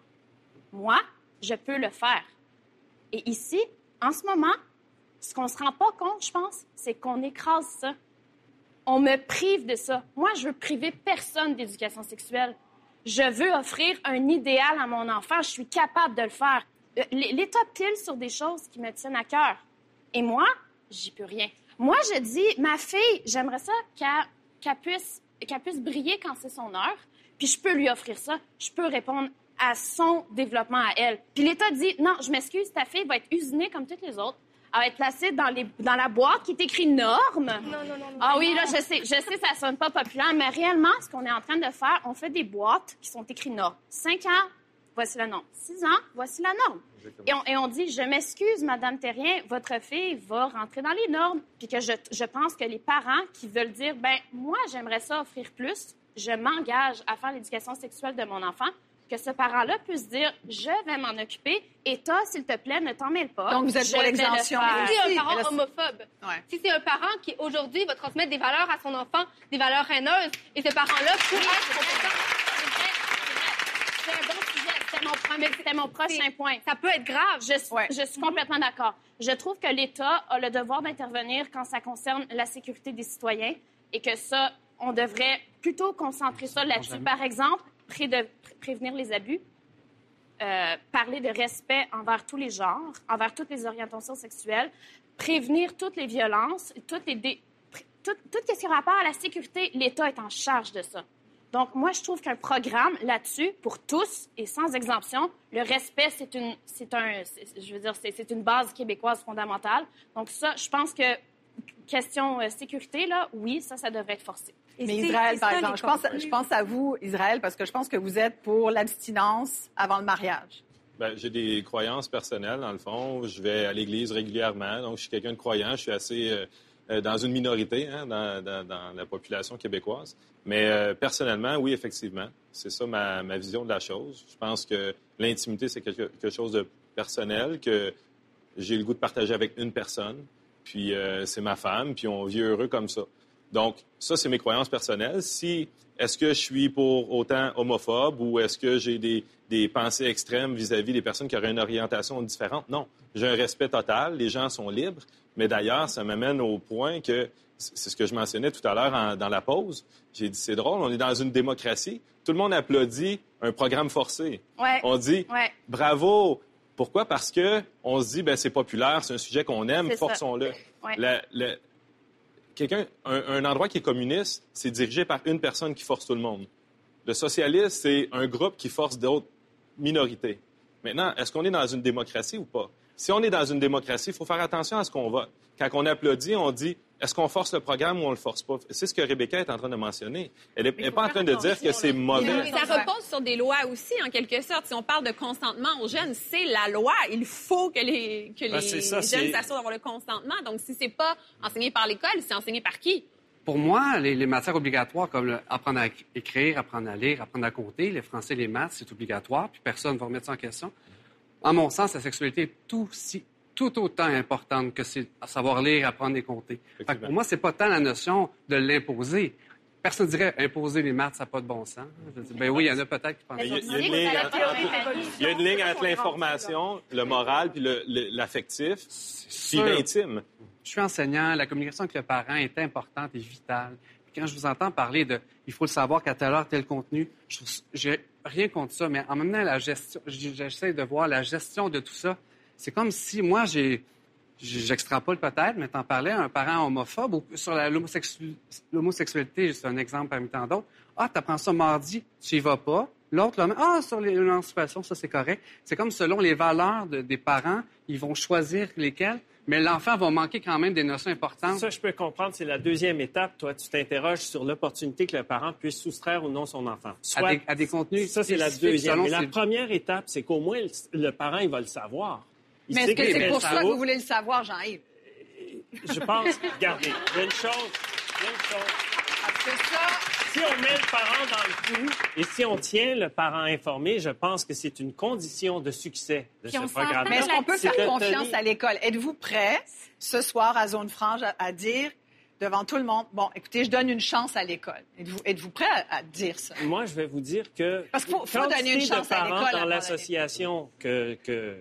Moi, je peux le faire. Et ici, en ce moment, ce qu'on ne se rend pas compte, je pense, c'est qu'on écrase ça. On me prive de ça. Moi, je veux priver personne d'éducation sexuelle. Je veux offrir un idéal à mon enfant. Je suis capable de le faire. Euh, L'État pile sur des choses qui me tiennent à cœur. Et moi, j'y peux rien. Moi, je dis, ma fille, j'aimerais ça qu'elle puisse, qu'elle puisse briller quand c'est son heure. Puis je peux lui offrir ça. Je peux répondre à son développement à elle. Puis l'État dit, non, je m'excuse, ta fille va être usinée comme toutes les autres. Elle va être placée dans, les, dans la boîte qui est écrit normes. Non, non, non. Ah oui, là, je sais, je sais, ça sonne pas populaire, mais réellement, ce qu'on est en train de faire, on fait des boîtes qui sont écrites normes. Cinq ans, voici la norme. Six ans, voici la norme. Et on, et on dit, je m'excuse, Madame Terrien, votre fille va rentrer dans les normes. Puis que je, je pense que les parents qui veulent dire, ben moi, j'aimerais ça offrir plus, je m'engage à faire l'éducation sexuelle de mon enfant, que ce parent-là puisse dire, je vais m'en occuper, et toi, s'il te plaît, ne t'en mêle pas. Donc, vous êtes Je pour le l'exemption. Si c'est Oui, un parent là, homophobe, Ouais. si c'est un parent qui aujourd'hui va transmettre des valeurs à son enfant, des valeurs haineuses, et ce parent-là pourrait être compétent. C'est un bon sujet. C'était mon, premier- c'était mon prochain point. Ça peut être grave. Je, suis- Ouais. je suis complètement d'accord. Je trouve que l'État a le devoir d'intervenir quand ça concerne la sécurité des citoyens et que ça, on devrait plutôt concentrer ça là-dessus. Par exemple, prévenir les abus, euh, parler de respect envers tous les genres, envers toutes les orientations sexuelles, prévenir toutes les violences, toutes les dé- tout, tout ce qui à la sécurité, l'État est en charge de ça. Donc, moi, je trouve qu'un programme là-dessus, pour tous et sans exemption, le respect, c'est une, un, c'est une base québécoise fondamentale. Donc, ça, je pense que question euh, sécurité, là, oui, ça, ça devrait être forcé. Mais Israël, par exemple, je pense, contenus. je pense à vous, Israël, parce que je pense que vous êtes pour l'abstinence avant le mariage. Ben, j'ai des croyances personnelles, dans le fond. Je vais à l'église régulièrement, donc je suis quelqu'un de croyant. Je suis assez euh, euh, dans une minorité hein, dans, dans- dans la population québécoise. Mais euh, personnellement, oui, effectivement, c'est ça ma, ma vision de la chose. Je pense que l'intimité, c'est quelque, quelque chose de personnel, que j'ai le goût de partager avec une personne, puis euh, c'est ma femme, puis on vit heureux comme ça. Donc, ça, c'est mes croyances personnelles. Si, est-ce que je suis pour autant homophobe ou est-ce que j'ai des, des pensées extrêmes vis-à-vis des personnes qui auraient une orientation différente? Non. J'ai un respect total. Les gens sont libres. Mais d'ailleurs, ça m'amène au point que, c'est ce que je mentionnais tout à l'heure dans la pause. J'ai dit, c'est drôle, on est dans une démocratie. Tout le monde applaudit un programme forcé. Ouais. On dit, Ouais. bravo. Pourquoi? Parce que on se dit, ben, c'est populaire, c'est un sujet qu'on aime, forçons-le. Ouais. Quelqu'un, un, un endroit qui est communiste, c'est dirigé par une personne qui force tout le monde. Le socialiste, c'est un groupe qui force d'autres minorités. Maintenant, est-ce qu'on est dans une démocratie ou pas? Si on est dans une démocratie, il faut faire attention à ce qu'on vote. Quand on applaudit, on dit est-ce qu'on force le programme ou on le force pas? C'est ce que Rebecca est en train de mentionner. Elle n'est pas en train de dire que c'est mauvais. Ça repose sur des lois aussi, en quelque sorte. Si on parle de consentement aux jeunes, c'est la loi. Il faut que les, que Ben, les c'est ça, jeunes s'assurent d'avoir le consentement. Donc, si c'est pas enseigné par l'école, c'est enseigné par qui? pour moi, les, les matières obligatoires comme le- apprendre à éc- écrire, apprendre à lire, apprendre à compter, les français, les maths, c'est obligatoire, puis personne ne va remettre ça en question. En mon sens, la sexualité est tout, si, tout autant importante que c'est à savoir lire, apprendre et compter. Fait que pour moi, c'est pas tant la notion de l'imposer. Personne ne dirait imposer les maths, ça n'a pas de bon sens. Je dis, ben oui, il y en a peut-être qui pensent il y a- il y a une ligne entre- Il y a une ligne entre l'information, le moral, puis l'affectif, puis l'intime. Je suis enseignant, la communication avec le parent est importante et vitale. Puis quand je vous entends parler de il faut le savoir qu'à telle heure, tel contenu, je j'ai rien contre ça, mais en même temps, la gestion, j- j'essaie de voir la gestion de tout ça. C'est comme si moi, j'ai, j'extrapole peut-être, mais t'en parlais un parent homophobe ou sur l'homosexualité, c'est un exemple parmi tant d'autres. Ah, t'apprends ça mardi, tu y vas pas. L'autre, là, ah, sur l'émancipation, ça c'est correct. C'est comme selon les valeurs de- des parents, ils vont choisir lesquelles, mais l'enfant va manquer quand même des notions importantes. Ça, je peux comprendre. C'est la deuxième étape. Toi, tu t'interroges sur l'opportunité que le parent puisse soustraire ou non son enfant. À des- à des contenus Ça, c'est la deuxième. Mais la première étape, c'est qu'au moins, le, le parent, il va le savoir. Il Mais est-ce que c'est est pour ça que vous voulez le savoir, Jean-Yves? Je pense, regardez, il y a une chose, il y a une chose. Parce que ça, Si on met le parent dans le coup et si on tient le parent informé, je pense que c'est une condition de succès de Puis ce programme. Mais est-ce qu'on peut faire confiance tenir- à l'école? Êtes-vous prêt ce soir à Zone Franche à, à dire devant tout le monde, bon, écoutez, je donne une chance à l'école. Êtes-vous êtes-vous prêt à, à dire ça? Moi, je vais vous dire que Parce qu'il faut- donner une chance de à parents l'école avant dans l'association que, que,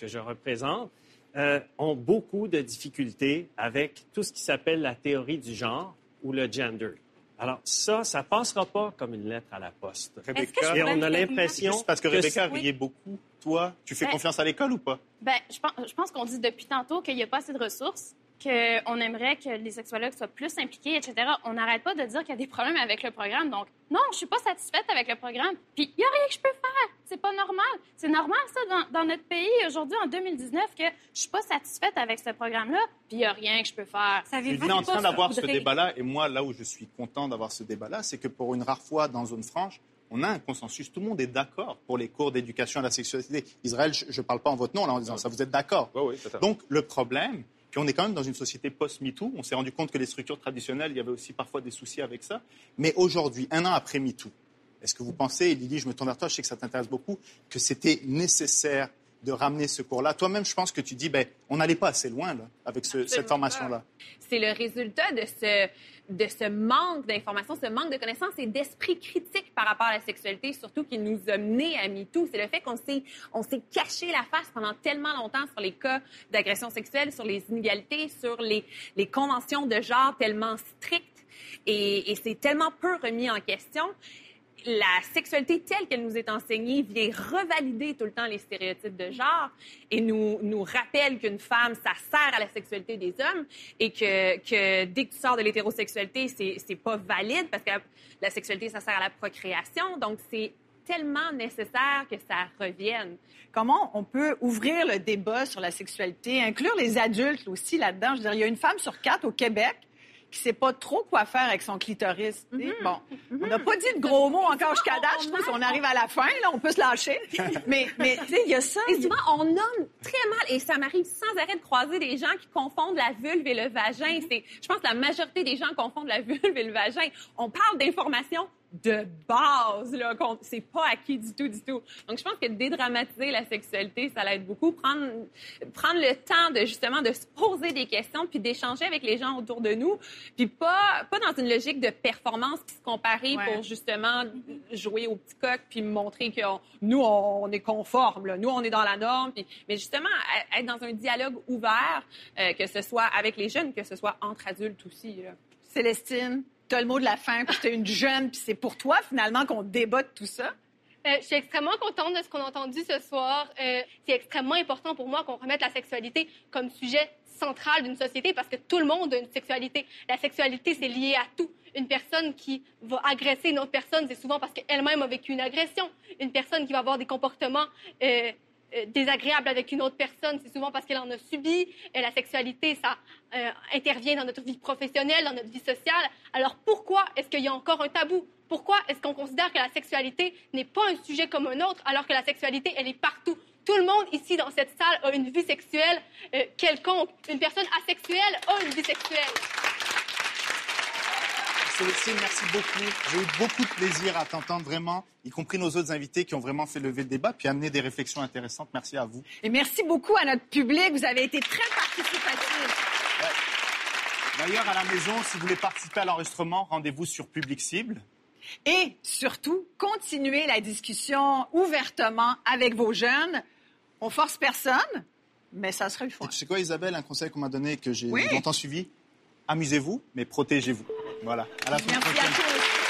que je représente euh, ont beaucoup de difficultés avec tout ce qui s'appelle la théorie du genre ou le gender. Alors ça, ça passera pas comme une lettre à la poste. Rebecca, Et on a l'impression Juste parce que Rebecca Oui. riait beaucoup. Toi, tu fais Ben- confiance à l'école ou pas? Ben, je pense, je pense qu'on dit depuis tantôt qu'il n'y a pas assez de ressources, qu'on aimerait que les sexologues soient plus impliqués, etc. On n'arrête pas de dire qu'il y a des problèmes avec le programme. Donc, non, je suis pas satisfaite avec le programme. Puis, il n'y a rien que je peux faire. C'est pas normal. C'est normal, ça, dans, dans notre pays, aujourd'hui, en 2019, que je suis pas satisfaite avec ce programme-là. Puis, il n'y a rien que je peux faire. On est en train d'avoir ce débat-là, et moi, là où je suis content d'avoir ce débat-là, c'est que pour une rare fois dans Zone Franche, on a un consensus. Tout le monde est d'accord pour les cours d'éducation à la sexualité. Israël, je ne parle pas en votre nom là, en disant ça, vous êtes d'accord. Oui, oui. Donc, le problème, puis on est quand même dans une société post-MeToo. On s'est rendu compte que les structures traditionnelles, il y avait aussi parfois des soucis avec ça. Mais aujourd'hui, un an après MeToo, est-ce que vous pensez, et Lily, je me tourne vers toi, je sais que ça t'intéresse beaucoup, que c'était nécessaire de ramener ce cours-là Toi-même, je pense que tu dis, ben, on n'allait pas assez loin là, avec ce- cette formation-là. C'est le résultat de ce, de ce manque d'informations, ce manque de connaissances et d'esprit critique par rapport à la sexualité, surtout qui nous a menés à MeToo. C'est le fait qu'on s'est, on s'est caché la face pendant tellement longtemps sur les cas d'agression sexuelle, sur les inégalités, sur les, les conventions de genre tellement strictes. Et, et c'est tellement peu remis en question la sexualité telle qu'elle nous est enseignée vient revalider tout le temps les stéréotypes de genre et nous, nous rappelle qu'une femme, ça sert à la sexualité des hommes et que, dès que tu sors de l'hétérosexualité, c'est, pas valide parce que la sexualité, ça sert à la procréation. Donc, c'est tellement nécessaire que ça revienne. Comment on peut ouvrir le débat sur la sexualité, inclure les adultes aussi là-dedans? Je veux dire, il y a une femme sur quatre au Québec qui sait pas trop quoi faire avec son clitoris. Mm-hmm. Bon, on n'a pas dit de gros mots encore jusqu'à date. Je trouve qu'on arrive à la fin, là, on peut se lâcher. mais, mais tu sais, il y a ça. Et souvent, on nomme très mal, et ça m'arrive sans arrêt de croiser des gens qui confondent la vulve et le vagin. C'est, je pense que la majorité des gens confondent la vulve et le vagin. On parle d'informations de base, là, qu'on- c'est pas acquis du tout, du tout. Donc, je pense que dédramatiser la sexualité, ça l'aide beaucoup. Prendre, prendre le temps de, justement, de se poser des questions puis d'échanger avec les gens autour de nous, puis pas, pas dans une logique de performance puis se comparer Ouais. pour, justement, jouer au petit coq puis montrer que on- nous, on, est conforme, là. Nous, on est dans la norme. puis- mais justement, être dans un dialogue ouvert, euh, que ce soit avec les jeunes, que ce soit entre adultes aussi, là. Célestine, tu as le mot de la fin, puis tu es une jeune, puis c'est pour toi, finalement, qu'on débat de tout ça? Euh, je suis extrêmement contente de ce qu'on a entendu ce soir. Euh, c'est extrêmement important pour moi qu'on remette la sexualité comme sujet central d'une société parce que tout le monde a une sexualité. La sexualité, c'est lié à tout. Une personne qui va agresser une autre personne, c'est souvent parce qu'elle-même a vécu une agression. Une personne qui va avoir des comportements euh, euh, désagréables avec une autre personne, c'est souvent parce qu'elle en a subi. Et la sexualité, ça euh, intervient dans notre vie professionnelle, dans notre vie sociale. Alors pourquoi est-ce qu'il y a encore un tabou? Pourquoi est-ce qu'on considère que la sexualité n'est pas un sujet comme un autre alors que la sexualité, elle est partout? Tout le monde ici dans cette salle a une vie sexuelle euh, quelconque. Une personne asexuelle a une vie sexuelle. Merci beaucoup. J'ai eu beaucoup de plaisir à t'entendre vraiment, y compris nos autres invités qui ont vraiment fait lever le débat puis amener des réflexions intéressantes. Merci à vous. Et merci beaucoup à notre public. Vous avez été très participatif. D'ailleurs, à la maison, si vous voulez participer à l'enregistrement, rendez-vous sur Public Cible. Et surtout, continuez la discussion ouvertement avec vos jeunes. On force personne, mais ça serait le fun. Et tu sais quoi, Isabelle, un conseil qu'on m'a donné et que j'ai Oui. longtemps suivi? Amusez-vous, mais protégez-vous. Voilà, à la semaine Merci. À tous.